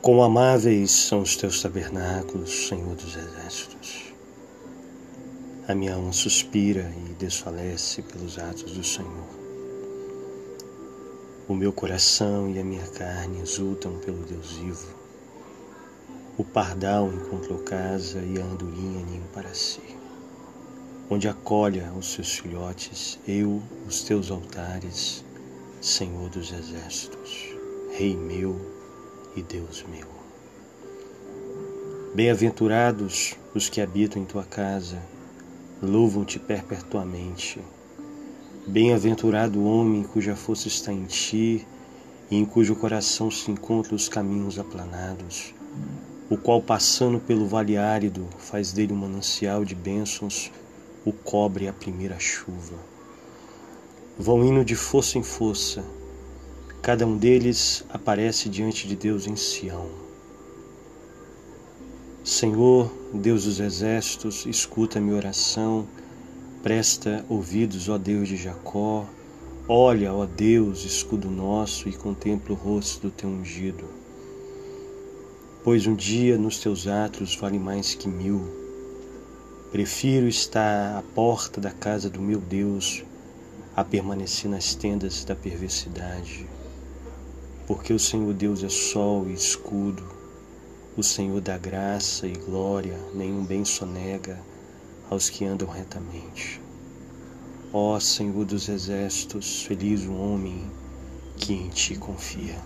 Quão amáveis são os teus tabernáculos, Senhor dos Exércitos. A minha alma suspira e desfalece pelos atos do Senhor. O meu coração e a minha carne exultam pelo Deus vivo. O pardal encontrou casa e a andorinha ninho para si. Onde acolha os seus filhotes, eu, os teus altares, Senhor dos Exércitos, Rei meu, e Deus meu. Bem-aventurados os que habitam em tua casa, louvam-te perpetuamente. Bem-aventurado o homem cuja força está em ti e em cujo coração se encontram os caminhos aplanados, o qual, passando pelo vale árido, faz dele um manancial de bênçãos, o cobre a primeira chuva. Vão indo de força em força, Cada um deles aparece diante de Deus em Sião. Senhor, Deus dos exércitos, escuta minha oração, presta ouvidos, ó Deus de Jacó, olha, ó Deus, escudo nosso, e contempla o rosto do teu ungido. Pois um dia nos teus atos vale mais que mil. Prefiro estar à porta da casa do meu Deus a permanecer nas tendas da perversidade porque o Senhor Deus é sol e escudo, o Senhor dá graça e glória, nenhum bem sonega aos que andam retamente. Ó Senhor dos exércitos, feliz o homem que em ti confia.